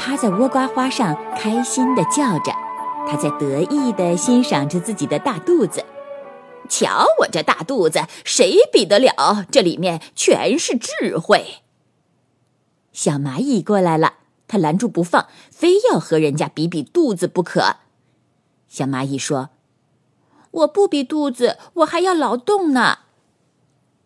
趴在倭瓜花上，开心地叫着。它在得意地欣赏着自己的大肚子。瞧我这大肚子，谁比得了？这里面全是智慧。小蚂蚁过来了，它拦住不放，非要和人家比比肚子不可。小蚂蚁说：“我不比肚子，我还要劳动呢。”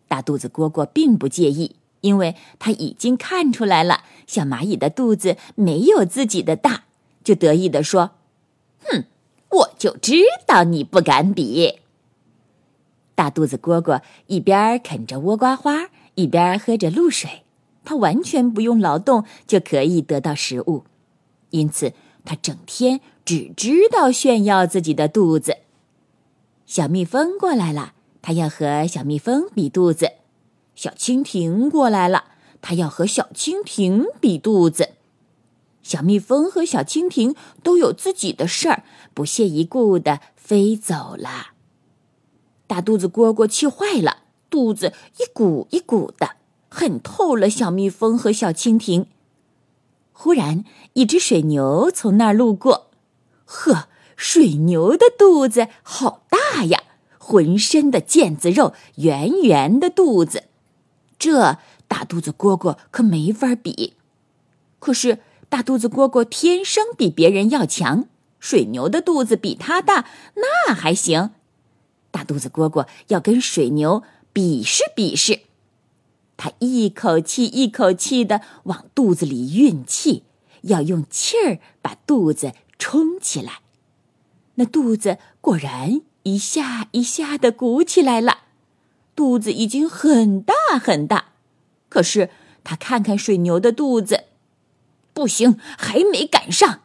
大肚子蝈蝈并不介意。因为他已经看出来了，小蚂蚁的肚子没有自己的大，就得意地说：“哼，我就知道你不敢比。”大肚子蝈蝈一边啃着倭瓜花，一边喝着露水，它完全不用劳动就可以得到食物，因此它整天只知道炫耀自己的肚子。小蜜蜂过来了，它要和小蜜蜂比肚子。小蜻蜓过来了，它要和小蜻蜓比肚子。小蜜蜂和小蜻蜓都有自己的事儿，不屑一顾的飞走了。大肚子蝈蝈气坏了，肚子一鼓一鼓的，恨透了小蜜蜂和小蜻蜓。忽然，一只水牛从那儿路过，呵，水牛的肚子好大呀，浑身的腱子肉，圆圆的肚子。这大肚子蝈蝈可没法比，可是大肚子蝈蝈天生比别人要强。水牛的肚子比它大，那还行。大肚子蝈蝈要跟水牛比试比试，它一口气一口气的往肚子里运气，要用气儿把肚子充起来。那肚子果然一下一下的鼓起来了。肚子已经很大很大，可是他看看水牛的肚子，不行，还没赶上。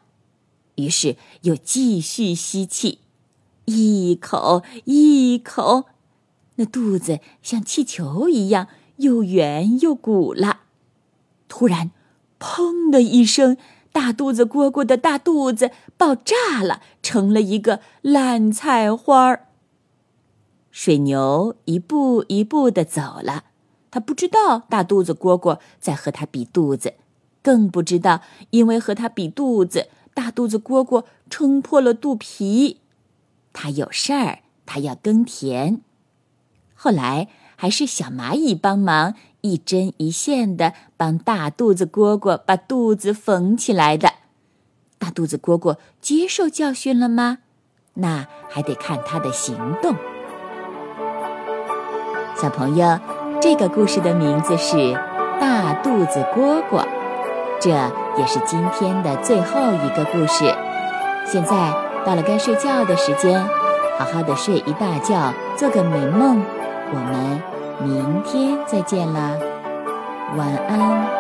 于是又继续吸气，一口一口，那肚子像气球一样又圆又鼓了。突然，砰的一声，大肚子蝈蝈的大肚子爆炸了，成了一个烂菜花儿。水牛一步一步的走了，他不知道大肚子蝈蝈在和他比肚子，更不知道因为和他比肚子，大肚子蝈蝈撑破了肚皮。他有事儿，他要耕田。后来还是小蚂蚁帮忙，一针一线的帮大肚子蝈蝈把肚子缝起来的。大肚子蝈蝈接受教训了吗？那还得看他的行动。小朋友，这个故事的名字是《大肚子蝈蝈》，这也是今天的最后一个故事。现在到了该睡觉的时间，好好的睡一大觉，做个美梦。我们明天再见啦，晚安。